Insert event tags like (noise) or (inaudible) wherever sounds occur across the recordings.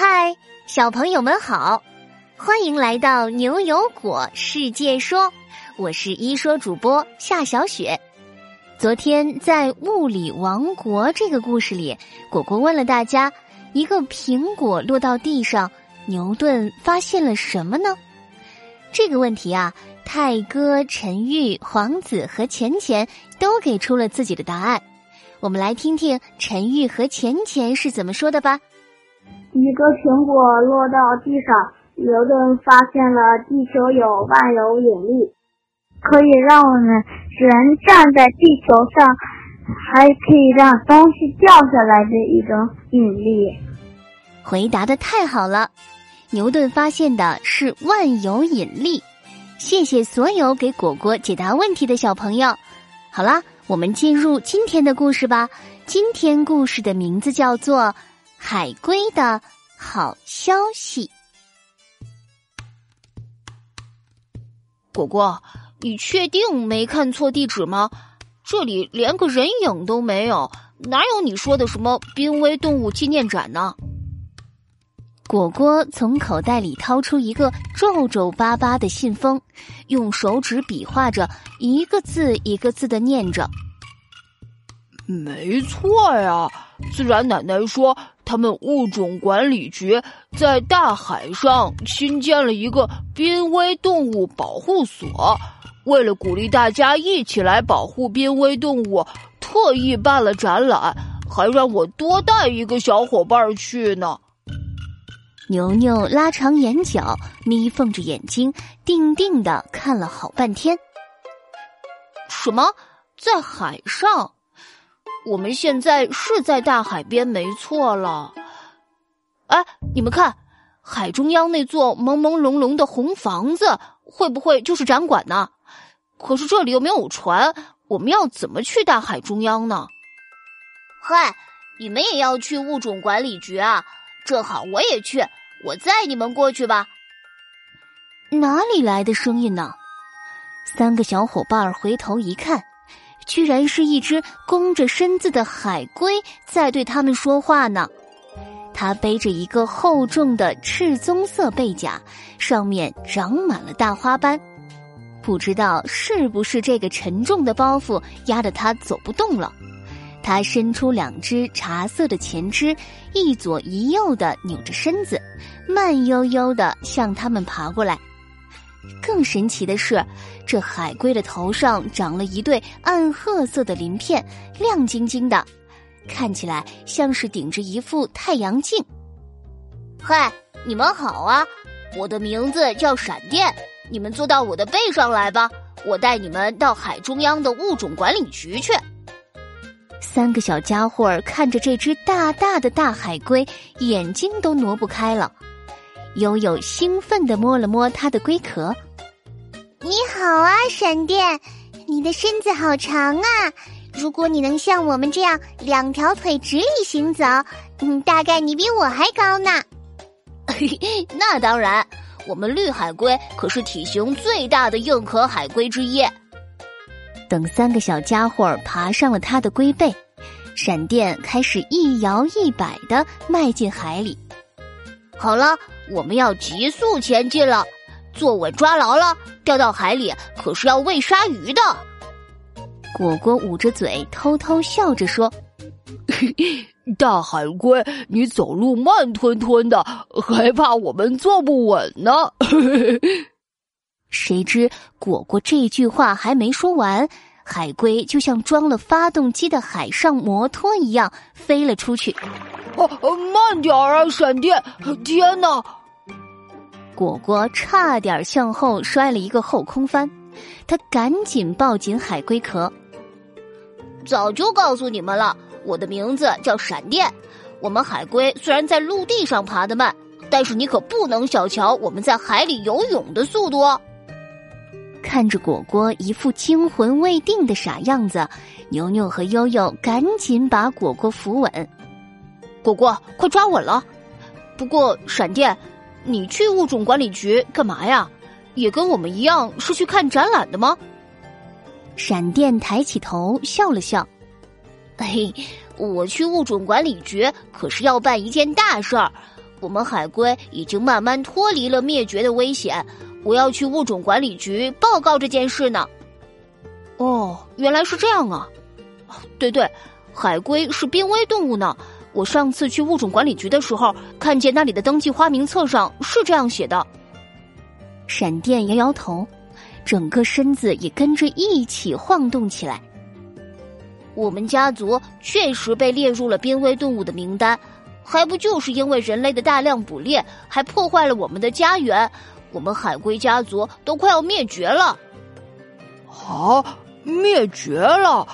嗨，小朋友们好，欢迎来到牛油果世界说，我是一说主播夏小雪。昨天在《物理王国》这个故事里，果果问了大家：一个苹果落到地上，牛顿发现了什么呢？这个问题啊，泰哥、陈玉、皇子和钱钱都给出了自己的答案。我们来听听陈玉和钱钱是怎么说的吧。一个苹果落到地上，牛顿发现了地球有万有引力，可以让我们人站在地球上，还可以让东西掉下来的一种引力。回答的太好了，牛顿发现的是万有引力。谢谢所有给果果解答问题的小朋友。好啦，我们进入今天的故事吧。今天故事的名字叫做。海龟的好消息，果果，你确定没看错地址吗？这里连个人影都没有，哪有你说的什么濒危动物纪念展呢？果果从口袋里掏出一个皱皱巴巴的信封，用手指比划着，一个字一个字的念着：“没错呀。”自然奶奶说，他们物种管理局在大海上新建了一个濒危动物保护所，为了鼓励大家一起来保护濒危动物，特意办了展览，还让我多带一个小伙伴去呢。牛牛拉长眼角，眯缝着眼睛，定定的看了好半天。什么，在海上？我们现在是在大海边，没错了。哎，你们看，海中央那座朦朦胧胧的红房子，会不会就是展馆呢？可是这里又没有船，我们要怎么去大海中央呢？嗨，你们也要去物种管理局啊？正好我也去，我载你们过去吧。哪里来的声音呢？三个小伙伴回头一看。居然是一只弓着身子的海龟在对他们说话呢。它背着一个厚重的赤棕色背甲，上面长满了大花斑。不知道是不是这个沉重的包袱压得它走不动了。它伸出两只茶色的前肢，一左一右的扭着身子，慢悠悠的向他们爬过来。更神奇的是，这海龟的头上长了一对暗褐色的鳞片，亮晶晶的，看起来像是顶着一副太阳镜。嗨，你们好啊！我的名字叫闪电，你们坐到我的背上来吧，我带你们到海中央的物种管理局去。三个小家伙看着这只大大的大海龟，眼睛都挪不开了。悠悠兴奋地摸了摸它的龟壳。你好啊，闪电！你的身子好长啊！如果你能像我们这样两条腿直立行走，嗯，大概你比我还高呢。(laughs) 那当然，我们绿海龟可是体型最大的硬壳海龟之一。等三个小家伙爬上了它的龟背，闪电开始一摇一摆的迈进海里。好了。我们要急速前进了，坐稳抓牢了，掉到海里可是要喂鲨鱼的。果果捂着嘴偷偷笑着说：“ (laughs) 大海龟，你走路慢吞吞的，还怕我们坐不稳呢？” (laughs) 谁知果果这句话还没说完，海龟就像装了发动机的海上摩托一样飞了出去。哦，慢点儿啊，闪电！天哪！果果差点向后摔了一个后空翻，他赶紧抱紧海龟壳。早就告诉你们了，我的名字叫闪电。我们海龟虽然在陆地上爬得慢，但是你可不能小瞧我们在海里游泳的速度哦。看着果果一副惊魂未定的傻样子，牛牛和悠悠赶紧把果果扶稳。果果，快抓稳了！不过闪电。你去物种管理局干嘛呀？也跟我们一样是去看展览的吗？闪电抬起头笑了笑：“嘿，我去物种管理局可是要办一件大事儿，我们海龟已经慢慢脱离了灭绝的危险。我要去物种管理局报告这件事呢。哦，原来是这样啊！对对，海龟是濒危动物呢。我上次去物种管理局的时候，看见那里的登记花名册上是这样写的。闪电摇摇头，整个身子也跟着一起晃动起来。我们家族确实被列入了濒危动物的名单，还不就是因为人类的大量捕猎，还破坏了我们的家园，我们海龟家族都快要灭绝了。啊，灭绝了？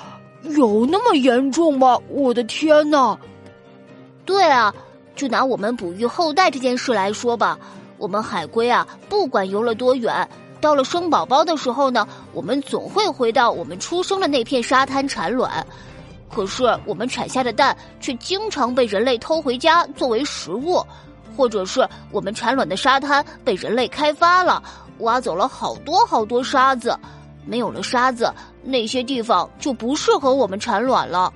有那么严重吗？我的天哪！对啊，就拿我们哺育后代这件事来说吧，我们海龟啊，不管游了多远。到了生宝宝的时候呢，我们总会回到我们出生的那片沙滩产卵。可是我们产下的蛋却经常被人类偷回家作为食物，或者是我们产卵的沙滩被人类开发了，挖走了好多好多沙子。没有了沙子，那些地方就不适合我们产卵了。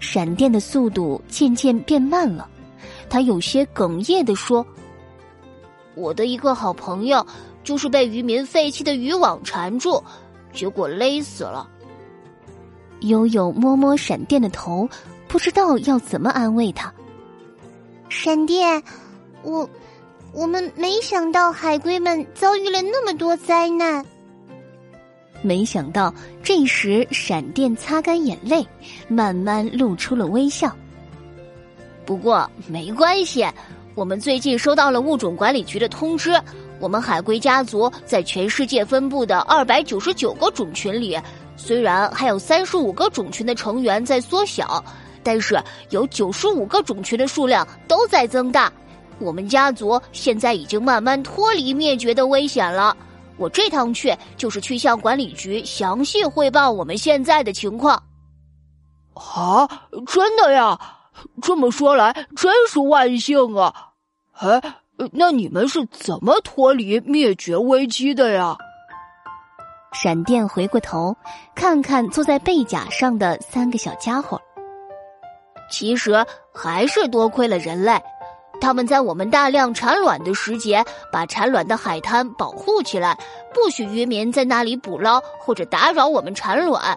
闪电的速度渐渐变慢了，他有些哽咽的说：“我的一个好朋友。”就是被渔民废弃的渔网缠住，结果勒死了。悠悠摸摸闪电的头，不知道要怎么安慰他。闪电，我我们没想到海龟们遭遇了那么多灾难。没想到这时，闪电擦干眼泪，慢慢露出了微笑。不过没关系，我们最近收到了物种管理局的通知。我们海龟家族在全世界分布的二百九十九个种群里，虽然还有三十五个种群的成员在缩小，但是有九十五个种群的数量都在增大。我们家族现在已经慢慢脱离灭绝的危险了。我这趟去就是去向管理局详细汇报我们现在的情况。啊，真的呀？这么说来，真是万幸啊！哎。那你们是怎么脱离灭绝危机的呀？闪电回过头，看看坐在背甲上的三个小家伙。其实还是多亏了人类，他们在我们大量产卵的时节，把产卵的海滩保护起来，不许渔民在那里捕捞或者打扰我们产卵。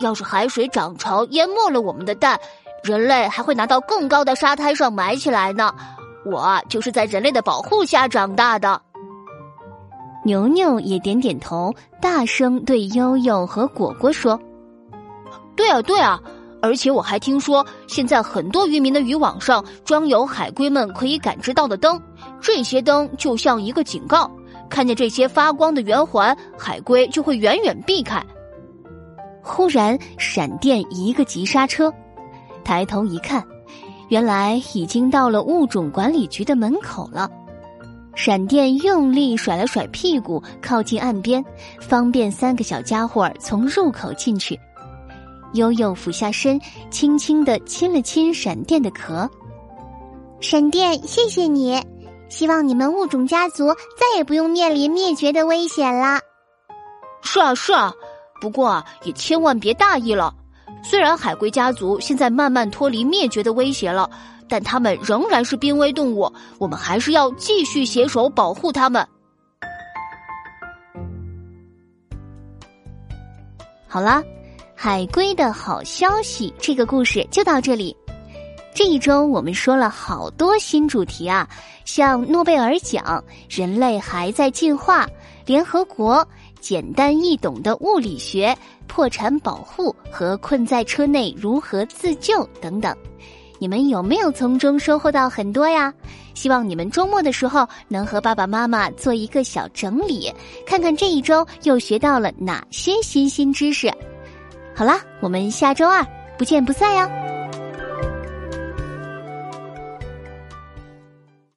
要是海水涨潮淹没了我们的蛋，人类还会拿到更高的沙滩上埋起来呢。我就是在人类的保护下长大的。牛牛也点点头，大声对悠悠和果果说：“对啊，对啊！而且我还听说，现在很多渔民的渔网上装有海龟们可以感知到的灯，这些灯就像一个警告，看见这些发光的圆环，海龟就会远远避开。”忽然，闪电一个急刹车，抬头一看。原来已经到了物种管理局的门口了，闪电用力甩了甩屁股，靠近岸边，方便三个小家伙从入口进去。悠悠俯下身，轻轻的亲了亲闪电的壳。闪电，谢谢你！希望你们物种家族再也不用面临灭绝的危险了。是啊，是啊，不过啊，也千万别大意了。虽然海龟家族现在慢慢脱离灭绝的威胁了，但它们仍然是濒危动物，我们还是要继续携手保护它们。好啦，海龟的好消息，这个故事就到这里。这一周我们说了好多新主题啊，像诺贝尔奖、人类还在进化、联合国。简单易懂的物理学、破产保护和困在车内如何自救等等，你们有没有从中收获到很多呀？希望你们周末的时候能和爸爸妈妈做一个小整理，看看这一周又学到了哪些新新知识。好啦，我们下周二不见不散哟。